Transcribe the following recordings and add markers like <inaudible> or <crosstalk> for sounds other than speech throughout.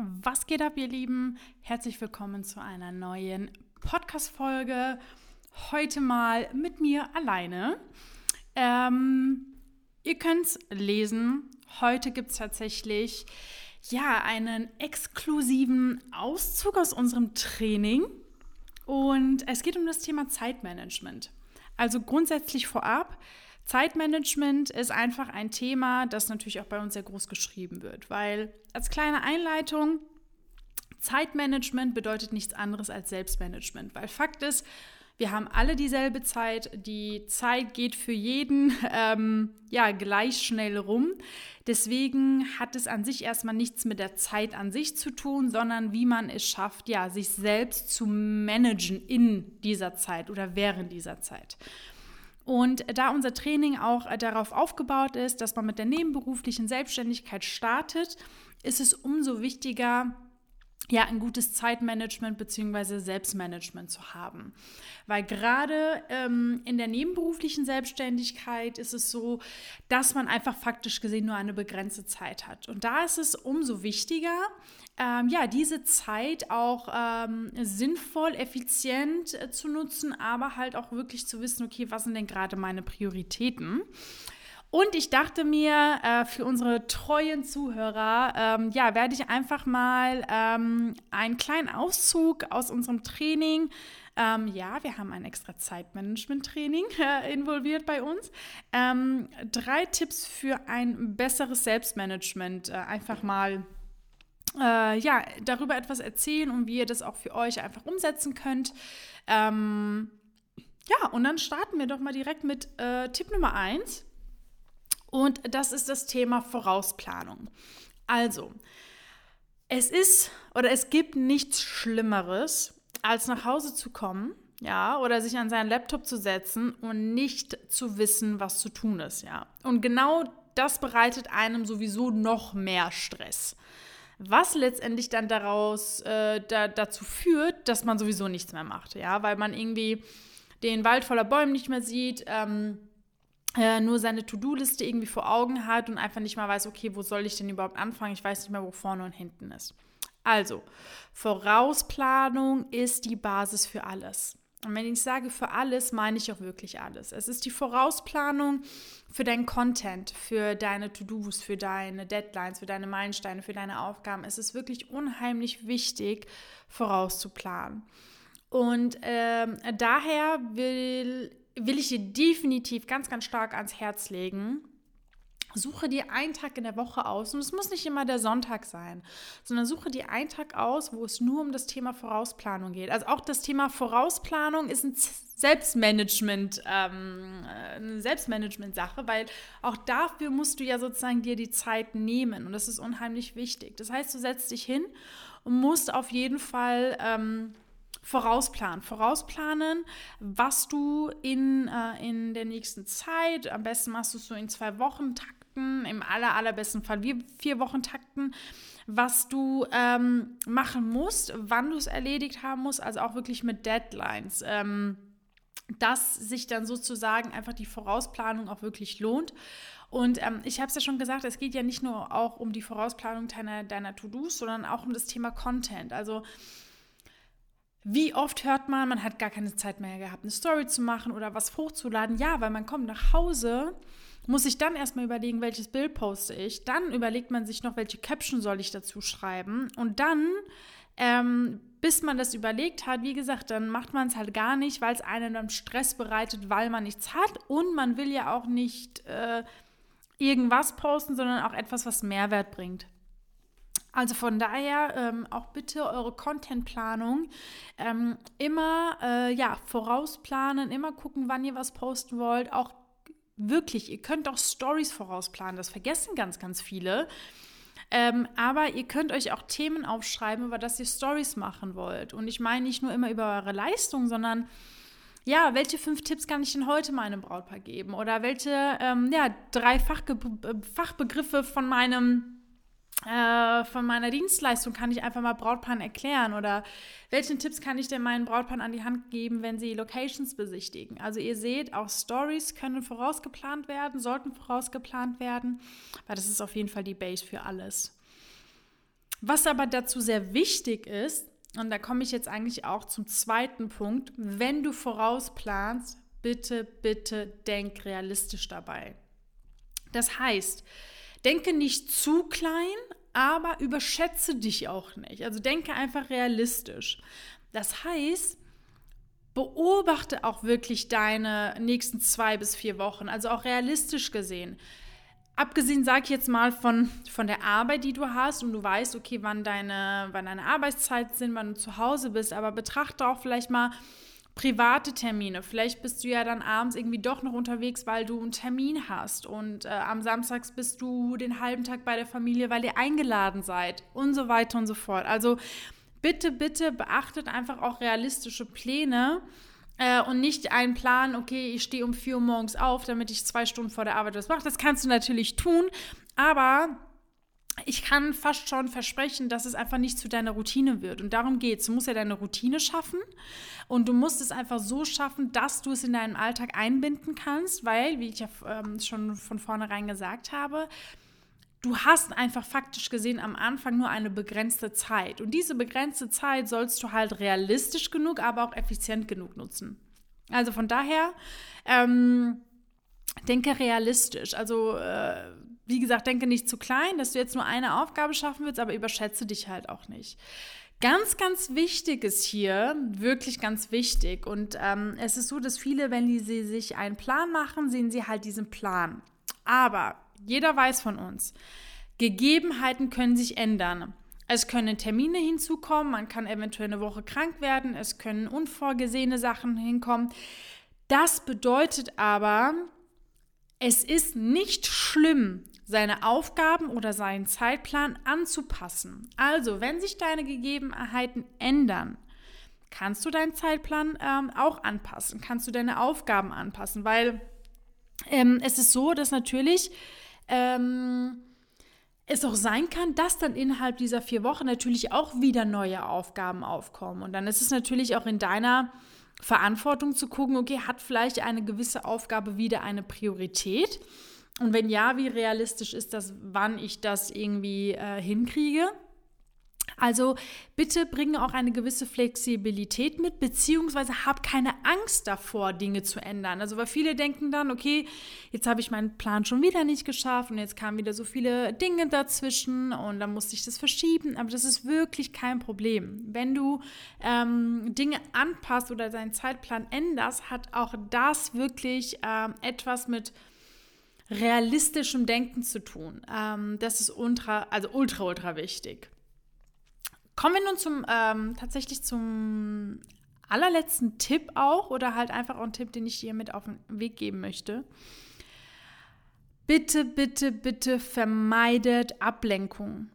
Was geht ab, ihr Lieben? Herzlich willkommen zu einer neuen Podcast-Folge. Heute mal mit mir alleine. Ähm, ihr könnt es lesen. Heute gibt es tatsächlich ja einen exklusiven Auszug aus unserem Training. Und es geht um das Thema Zeitmanagement. Also grundsätzlich vorab, Zeitmanagement ist einfach ein Thema, das natürlich auch bei uns sehr groß geschrieben wird, weil als kleine Einleitung, Zeitmanagement bedeutet nichts anderes als Selbstmanagement, weil Fakt ist, wir haben alle dieselbe Zeit. Die Zeit geht für jeden <laughs> ähm, ja gleich schnell rum. Deswegen hat es an sich erstmal nichts mit der Zeit an sich zu tun, sondern wie man es schafft, ja, sich selbst zu managen in dieser Zeit oder während dieser Zeit. Und da unser Training auch äh, darauf aufgebaut ist, dass man mit der nebenberuflichen Selbstständigkeit startet, ist es umso wichtiger, ja, ein gutes Zeitmanagement bzw. Selbstmanagement zu haben. Weil gerade ähm, in der nebenberuflichen Selbstständigkeit ist es so, dass man einfach faktisch gesehen nur eine begrenzte Zeit hat. Und da ist es umso wichtiger, ähm, ja, diese Zeit auch ähm, sinnvoll, effizient äh, zu nutzen, aber halt auch wirklich zu wissen, okay, was sind denn gerade meine Prioritäten? Und ich dachte mir, äh, für unsere treuen Zuhörer, ähm, ja, werde ich einfach mal ähm, einen kleinen Auszug aus unserem Training. Ähm, ja, wir haben ein extra Zeitmanagement-Training äh, involviert bei uns. Ähm, drei Tipps für ein besseres Selbstmanagement äh, einfach mal äh, ja, darüber etwas erzählen und wie ihr das auch für euch einfach umsetzen könnt. Ähm, ja, und dann starten wir doch mal direkt mit äh, Tipp Nummer eins. Und das ist das Thema Vorausplanung. Also, es ist oder es gibt nichts Schlimmeres, als nach Hause zu kommen, ja, oder sich an seinen Laptop zu setzen und nicht zu wissen, was zu tun ist, ja. Und genau das bereitet einem sowieso noch mehr Stress. Was letztendlich dann daraus äh, da, dazu führt, dass man sowieso nichts mehr macht, ja, weil man irgendwie den Wald voller Bäume nicht mehr sieht, ähm, äh, nur seine To-Do-Liste irgendwie vor Augen hat und einfach nicht mal weiß, okay, wo soll ich denn überhaupt anfangen? Ich weiß nicht mehr, wo vorne und hinten ist. Also, Vorausplanung ist die Basis für alles. Und wenn ich sage für alles, meine ich auch wirklich alles. Es ist die Vorausplanung für deinen Content, für deine To-Dos, für deine Deadlines, für deine Meilensteine, für deine Aufgaben. Es ist wirklich unheimlich wichtig, vorauszuplanen. Und ähm, daher will will ich dir definitiv ganz, ganz stark ans Herz legen. Suche dir einen Tag in der Woche aus, und es muss nicht immer der Sonntag sein, sondern suche dir einen Tag aus, wo es nur um das Thema Vorausplanung geht. Also auch das Thema Vorausplanung ist ein Selbstmanagement, ähm, eine Selbstmanagement-Sache, weil auch dafür musst du ja sozusagen dir die Zeit nehmen und das ist unheimlich wichtig. Das heißt, du setzt dich hin und musst auf jeden Fall ähm, vorausplanen. Vorausplanen, was du in, äh, in der nächsten Zeit, am besten machst du es so in zwei Wochen Takten, im aller, allerbesten Fall vier Wochen Takten, was du ähm, machen musst, wann du es erledigt haben musst, also auch wirklich mit Deadlines. Ähm, dass sich dann sozusagen einfach die Vorausplanung auch wirklich lohnt. Und ähm, ich habe es ja schon gesagt, es geht ja nicht nur auch um die Vorausplanung deiner, deiner To-Dos, sondern auch um das Thema Content. Also wie oft hört man, man hat gar keine Zeit mehr gehabt, eine Story zu machen oder was hochzuladen? Ja, weil man kommt nach Hause, muss sich dann erstmal überlegen, welches Bild poste ich. Dann überlegt man sich noch, welche Caption soll ich dazu schreiben. Und dann, ähm, bis man das überlegt hat, wie gesagt, dann macht man es halt gar nicht, weil es einem dann Stress bereitet, weil man nichts hat. Und man will ja auch nicht äh, irgendwas posten, sondern auch etwas, was Mehrwert bringt. Also von daher ähm, auch bitte eure Contentplanung ähm, immer äh, ja, vorausplanen, immer gucken, wann ihr was posten wollt. Auch wirklich, ihr könnt auch Stories vorausplanen. Das vergessen ganz, ganz viele. Ähm, aber ihr könnt euch auch Themen aufschreiben, über das ihr Stories machen wollt. Und ich meine nicht nur immer über eure Leistung, sondern ja, welche fünf Tipps kann ich denn heute meinem Brautpaar geben? Oder welche ähm, ja, drei Fachge Fachbegriffe von meinem äh, von meiner Dienstleistung kann ich einfach mal Brautpaaren erklären oder welchen Tipps kann ich denn meinen Brautpaaren an die Hand geben, wenn sie Locations besichtigen. Also ihr seht, auch Stories können vorausgeplant werden, sollten vorausgeplant werden, weil das ist auf jeden Fall die Base für alles. Was aber dazu sehr wichtig ist, und da komme ich jetzt eigentlich auch zum zweiten Punkt, wenn du vorausplanst, bitte, bitte denk realistisch dabei. Das heißt, denke nicht zu klein, aber überschätze dich auch nicht. Also denke einfach realistisch. Das heißt, beobachte auch wirklich deine nächsten zwei bis vier Wochen, also auch realistisch gesehen. Abgesehen, sag ich jetzt mal, von, von der Arbeit, die du hast und du weißt, okay, wann deine, wann deine Arbeitszeiten sind, wann du zu Hause bist, aber betrachte auch vielleicht mal private Termine. Vielleicht bist du ja dann abends irgendwie doch noch unterwegs, weil du einen Termin hast und äh, am Samstag bist du den halben Tag bei der Familie, weil ihr eingeladen seid und so weiter und so fort. Also bitte, bitte beachtet einfach auch realistische Pläne äh, und nicht einen Plan, okay, ich stehe um 4 Uhr morgens auf, damit ich zwei Stunden vor der Arbeit was mache. Das kannst du natürlich tun, aber ich kann fast schon versprechen, dass es einfach nicht zu deiner Routine wird. Und darum geht es. Du musst ja deine Routine schaffen und du musst es einfach so schaffen, dass du es in deinen Alltag einbinden kannst, weil, wie ich ja ähm, schon von vornherein gesagt habe, du hast einfach faktisch gesehen am Anfang nur eine begrenzte Zeit. Und diese begrenzte Zeit sollst du halt realistisch genug, aber auch effizient genug nutzen. Also von daher, ähm, denke realistisch. Also, äh, wie gesagt, denke nicht zu klein, dass du jetzt nur eine Aufgabe schaffen willst, aber überschätze dich halt auch nicht. Ganz, ganz wichtig ist hier, wirklich ganz wichtig. Und ähm, es ist so, dass viele, wenn die, sie sich einen Plan machen, sehen sie halt diesen Plan. Aber jeder weiß von uns, Gegebenheiten können sich ändern. Es können Termine hinzukommen, man kann eventuell eine Woche krank werden, es können unvorgesehene Sachen hinkommen. Das bedeutet aber, es ist nicht schlimm, seine Aufgaben oder seinen Zeitplan anzupassen. Also, wenn sich deine Gegebenheiten ändern, kannst du deinen Zeitplan ähm, auch anpassen, kannst du deine Aufgaben anpassen, weil ähm, es ist so, dass natürlich ähm, es auch sein kann, dass dann innerhalb dieser vier Wochen natürlich auch wieder neue Aufgaben aufkommen. Und dann ist es natürlich auch in deiner Verantwortung zu gucken, okay, hat vielleicht eine gewisse Aufgabe wieder eine Priorität? Und wenn ja, wie realistisch ist das, wann ich das irgendwie äh, hinkriege? Also bitte bringe auch eine gewisse Flexibilität mit, beziehungsweise hab keine Angst davor, Dinge zu ändern. Also weil viele denken dann, okay, jetzt habe ich meinen Plan schon wieder nicht geschafft und jetzt kamen wieder so viele Dinge dazwischen und dann musste ich das verschieben. Aber das ist wirklich kein Problem. Wenn du ähm, Dinge anpasst oder deinen Zeitplan änderst, hat auch das wirklich ähm, etwas mit realistischem Denken zu tun. Ähm, das ist ultra, also ultra, ultra wichtig. Kommen wir nun zum ähm, tatsächlich zum allerletzten Tipp auch oder halt einfach auch ein Tipp, den ich dir mit auf den Weg geben möchte. Bitte, bitte, bitte vermeidet Ablenkung.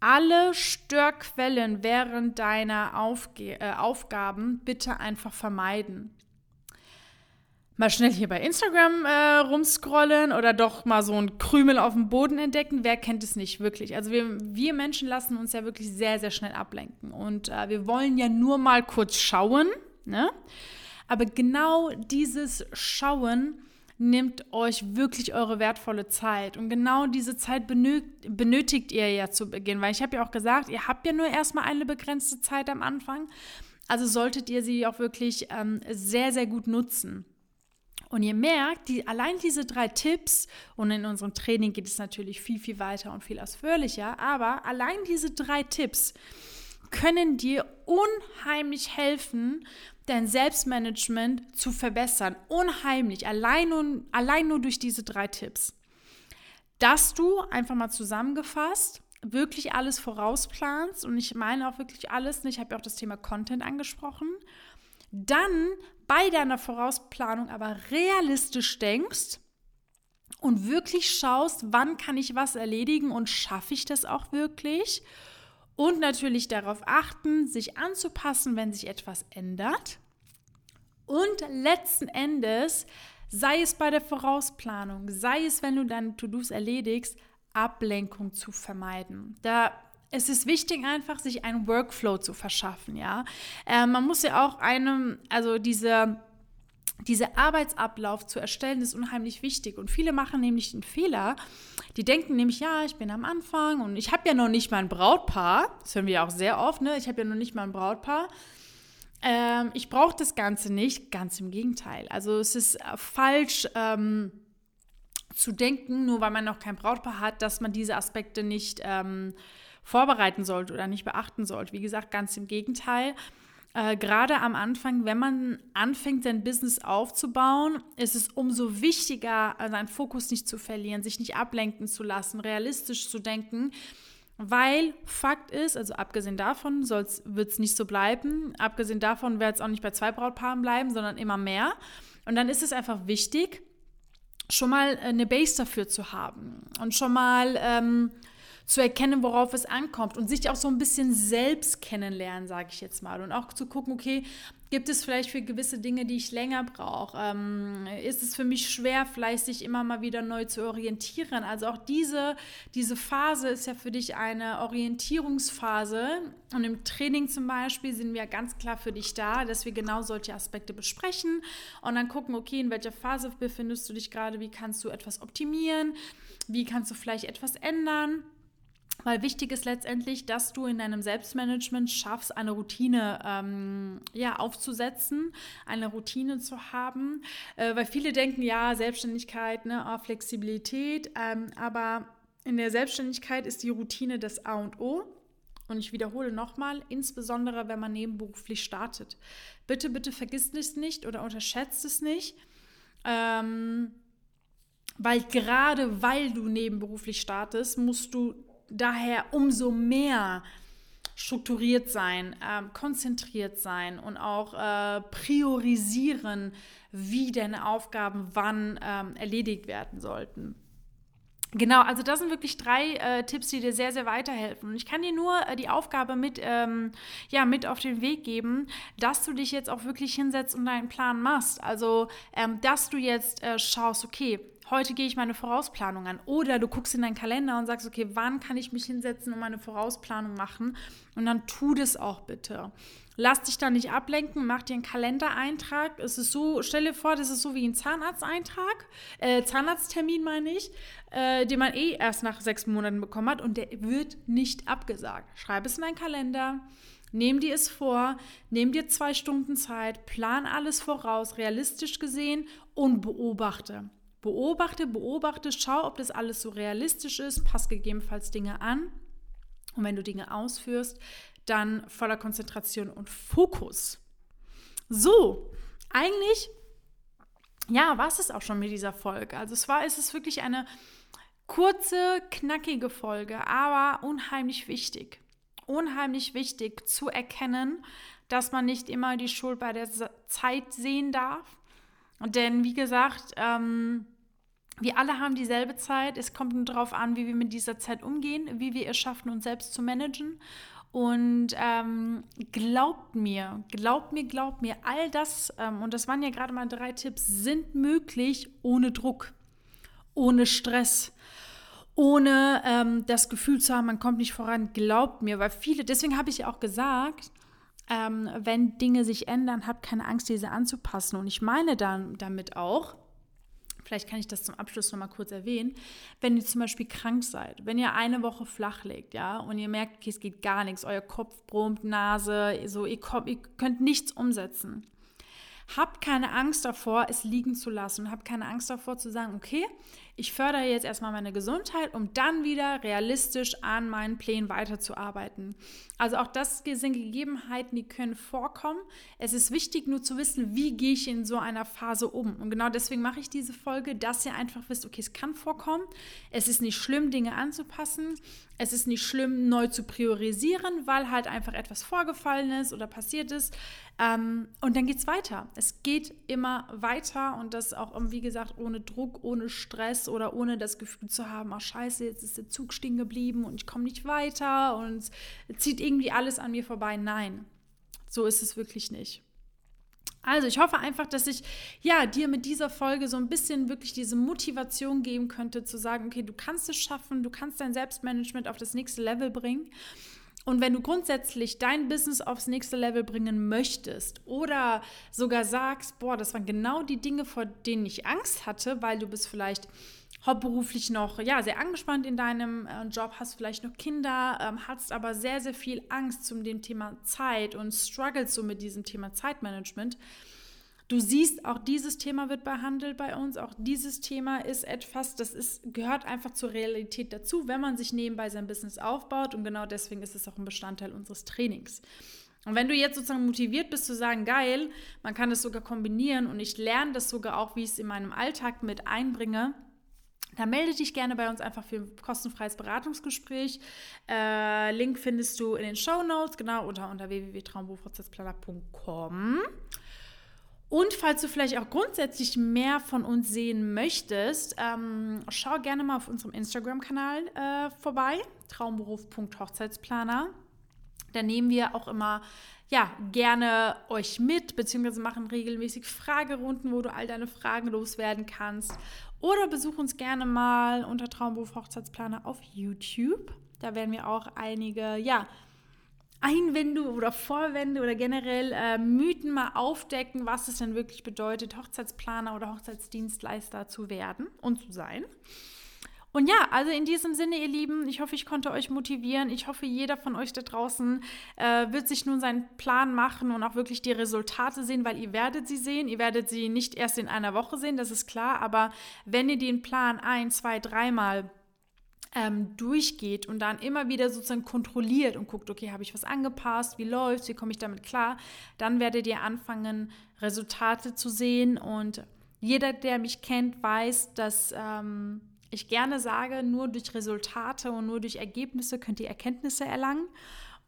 Alle Störquellen während deiner Aufge äh, Aufgaben bitte einfach vermeiden mal schnell hier bei Instagram äh, rumscrollen oder doch mal so ein Krümel auf dem Boden entdecken. Wer kennt es nicht wirklich? Also wir, wir Menschen lassen uns ja wirklich sehr, sehr schnell ablenken. Und äh, wir wollen ja nur mal kurz schauen. Ne? Aber genau dieses Schauen nimmt euch wirklich eure wertvolle Zeit. Und genau diese Zeit benötigt ihr ja zu Beginn. Weil ich habe ja auch gesagt, ihr habt ja nur erstmal eine begrenzte Zeit am Anfang. Also solltet ihr sie auch wirklich ähm, sehr, sehr gut nutzen. Und ihr merkt, die, allein diese drei Tipps, und in unserem Training geht es natürlich viel, viel weiter und viel ausführlicher, aber allein diese drei Tipps können dir unheimlich helfen, dein Selbstmanagement zu verbessern. Unheimlich, allein, und, allein nur durch diese drei Tipps. Dass du einfach mal zusammengefasst wirklich alles vorausplanst und ich meine auch wirklich alles, ich habe ja auch das Thema Content angesprochen, dann bei deiner Vorausplanung aber realistisch denkst und wirklich schaust, wann kann ich was erledigen und schaffe ich das auch wirklich. Und natürlich darauf achten, sich anzupassen, wenn sich etwas ändert. Und letzten Endes, sei es bei der Vorausplanung, sei es, wenn du deine To-Dos erledigst, Ablenkung zu vermeiden. Da es ist wichtig, einfach sich einen Workflow zu verschaffen, ja. Äh, man muss ja auch einem, also diese dieser Arbeitsablauf zu erstellen ist unheimlich wichtig. Und viele machen nämlich den Fehler, die denken nämlich, ja, ich bin am Anfang und ich habe ja noch nicht mal ein Brautpaar. Das hören wir ja auch sehr oft, ne? Ich habe ja noch nicht mal ein Brautpaar. Ähm, ich brauche das Ganze nicht, ganz im Gegenteil. Also es ist äh, falsch ähm, zu denken, nur weil man noch kein Brautpaar hat, dass man diese Aspekte nicht ähm, vorbereiten sollte oder nicht beachten sollte. Wie gesagt, ganz im Gegenteil. Äh, Gerade am Anfang, wenn man anfängt, sein Business aufzubauen, ist es umso wichtiger, seinen Fokus nicht zu verlieren, sich nicht ablenken zu lassen, realistisch zu denken weil Fakt ist, also abgesehen davon wird es nicht so bleiben, abgesehen davon wird es auch nicht bei zwei Brautpaaren bleiben, sondern immer mehr. Und dann ist es einfach wichtig, schon mal eine Base dafür zu haben und schon mal ähm, zu erkennen, worauf es ankommt und sich auch so ein bisschen selbst kennenlernen, sage ich jetzt mal. Und auch zu gucken, okay, gibt es vielleicht für gewisse Dinge, die ich länger brauche? Ähm, ist es für mich schwer, vielleicht sich immer mal wieder neu zu orientieren? Also auch diese, diese Phase ist ja für dich eine Orientierungsphase. Und im Training zum Beispiel sind wir ganz klar für dich da, dass wir genau solche Aspekte besprechen und dann gucken, okay, in welcher Phase befindest du dich gerade, wie kannst du etwas optimieren, wie kannst du vielleicht etwas ändern. Weil wichtig ist letztendlich, dass du in deinem Selbstmanagement schaffst, eine Routine ähm, ja, aufzusetzen, eine Routine zu haben. Äh, weil viele denken, ja, Selbstständigkeit, ne, oh, Flexibilität, ähm, aber in der Selbstständigkeit ist die Routine das A und O. Und ich wiederhole nochmal, insbesondere wenn man nebenberuflich startet. Bitte, bitte vergiss es nicht oder unterschätzt es nicht. Ähm, weil gerade weil du nebenberuflich startest, musst du daher umso mehr strukturiert sein, äh, konzentriert sein und auch äh, priorisieren, wie deine Aufgaben wann ähm, erledigt werden sollten. Genau, also das sind wirklich drei äh, Tipps, die dir sehr, sehr weiterhelfen. Und ich kann dir nur äh, die Aufgabe mit, ähm, ja, mit auf den Weg geben, dass du dich jetzt auch wirklich hinsetzt und deinen Plan machst. Also, ähm, dass du jetzt äh, schaust, okay, heute gehe ich meine Vorausplanung an. Oder du guckst in deinen Kalender und sagst, okay, wann kann ich mich hinsetzen und meine Vorausplanung machen? Und dann tu das auch bitte. Lass dich da nicht ablenken, mach dir einen Kalendereintrag. Es ist so, stell dir vor, das ist so wie ein Zahnarzteintrag, äh, Zahnarzttermin meine ich, äh, den man eh erst nach sechs Monaten bekommen hat und der wird nicht abgesagt. Schreib es in deinen Kalender. Nehm dir es vor, nimm dir zwei Stunden Zeit, plan alles voraus, realistisch gesehen und beobachte. Beobachte, beobachte, schau, ob das alles so realistisch ist, pass gegebenenfalls Dinge an. Und wenn du Dinge ausführst, dann voller Konzentration und Fokus. So, eigentlich, ja, war es auch schon mit dieser Folge. Also es war, es ist wirklich eine kurze, knackige Folge, aber unheimlich wichtig. Unheimlich wichtig zu erkennen, dass man nicht immer die Schuld bei der Zeit sehen darf, denn wie gesagt, ähm, wir alle haben dieselbe Zeit. Es kommt nur darauf an, wie wir mit dieser Zeit umgehen, wie wir es schaffen, uns selbst zu managen. Und ähm, glaubt mir, glaubt mir, glaubt mir, all das, ähm, und das waren ja gerade mal drei Tipps, sind möglich ohne Druck, ohne Stress, ohne ähm, das Gefühl zu haben, man kommt nicht voran. Glaubt mir, weil viele, deswegen habe ich auch gesagt, ähm, wenn Dinge sich ändern, habt keine Angst, diese anzupassen. Und ich meine dann damit auch, vielleicht kann ich das zum Abschluss nochmal kurz erwähnen, wenn ihr zum Beispiel krank seid, wenn ihr eine Woche flach legt, ja, und ihr merkt, okay, es geht gar nichts, euer Kopf brummt, Nase, so, ihr, kommt, ihr könnt nichts umsetzen. Habt keine Angst davor, es liegen zu lassen. Habt keine Angst davor zu sagen, okay, ich fördere jetzt erstmal meine Gesundheit, um dann wieder realistisch an meinen Plänen weiterzuarbeiten. Also auch das sind Gegebenheiten, die können vorkommen. Es ist wichtig nur zu wissen, wie gehe ich in so einer Phase um. Und genau deswegen mache ich diese Folge, dass ihr einfach wisst, okay, es kann vorkommen. Es ist nicht schlimm, Dinge anzupassen. Es ist nicht schlimm, neu zu priorisieren, weil halt einfach etwas vorgefallen ist oder passiert ist. Ähm, und dann geht es weiter. Es geht immer weiter und das auch, wie gesagt, ohne Druck, ohne Stress oder ohne das Gefühl zu haben, ach scheiße, jetzt ist der Zug stehen geblieben und ich komme nicht weiter und zieht irgendwie alles an mir vorbei. Nein, so ist es wirklich nicht. Also ich hoffe einfach, dass ich ja dir mit dieser Folge so ein bisschen wirklich diese Motivation geben könnte, zu sagen, okay, du kannst es schaffen, du kannst dein Selbstmanagement auf das nächste Level bringen. Und wenn du grundsätzlich dein Business aufs nächste Level bringen möchtest oder sogar sagst, boah, das waren genau die Dinge, vor denen ich Angst hatte, weil du bist vielleicht hauptberuflich noch ja, sehr angespannt in deinem äh, Job, hast vielleicht noch Kinder, ähm, hast aber sehr, sehr viel Angst zum dem Thema Zeit und struggles so mit diesem Thema Zeitmanagement, Du siehst, auch dieses Thema wird behandelt bei uns. Auch dieses Thema ist etwas, das ist, gehört einfach zur Realität dazu, wenn man sich nebenbei sein Business aufbaut. Und genau deswegen ist es auch ein Bestandteil unseres Trainings. Und wenn du jetzt sozusagen motiviert bist zu sagen, geil, man kann das sogar kombinieren und ich lerne das sogar auch, wie ich es in meinem Alltag mit einbringe, dann melde dich gerne bei uns einfach für ein kostenfreies Beratungsgespräch. Äh, Link findest du in den Show Notes, genau, unter, unter www.traumberufprozessplaner.com. Und falls du vielleicht auch grundsätzlich mehr von uns sehen möchtest, ähm, schau gerne mal auf unserem Instagram-Kanal äh, vorbei, traumberuf.hochzeitsplaner. Da nehmen wir auch immer ja, gerne euch mit, beziehungsweise machen regelmäßig Fragerunden, wo du all deine Fragen loswerden kannst. Oder besuch uns gerne mal unter Traumberuf Hochzeitsplaner auf YouTube. Da werden wir auch einige, ja, Einwände oder Vorwände oder generell äh, Mythen mal aufdecken, was es denn wirklich bedeutet, Hochzeitsplaner oder Hochzeitsdienstleister zu werden und zu sein. Und ja, also in diesem Sinne, ihr Lieben, ich hoffe, ich konnte euch motivieren. Ich hoffe, jeder von euch da draußen äh, wird sich nun seinen Plan machen und auch wirklich die Resultate sehen, weil ihr werdet sie sehen. Ihr werdet sie nicht erst in einer Woche sehen, das ist klar. Aber wenn ihr den Plan ein, zwei, dreimal ähm, durchgeht und dann immer wieder sozusagen kontrolliert und guckt, okay, habe ich was angepasst, wie läuft wie komme ich damit klar, dann werdet ihr anfangen, Resultate zu sehen und jeder, der mich kennt, weiß, dass ähm, ich gerne sage, nur durch Resultate und nur durch Ergebnisse könnt ihr Erkenntnisse erlangen.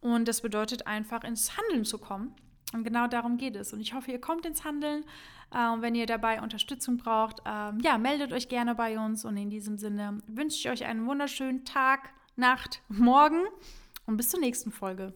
Und das bedeutet einfach ins Handeln zu kommen. Und genau darum geht es. Und ich hoffe, ihr kommt ins Handeln. Ähm, wenn ihr dabei Unterstützung braucht, ähm, ja, meldet euch gerne bei uns. Und in diesem Sinne wünsche ich euch einen wunderschönen Tag, Nacht, Morgen und bis zur nächsten Folge.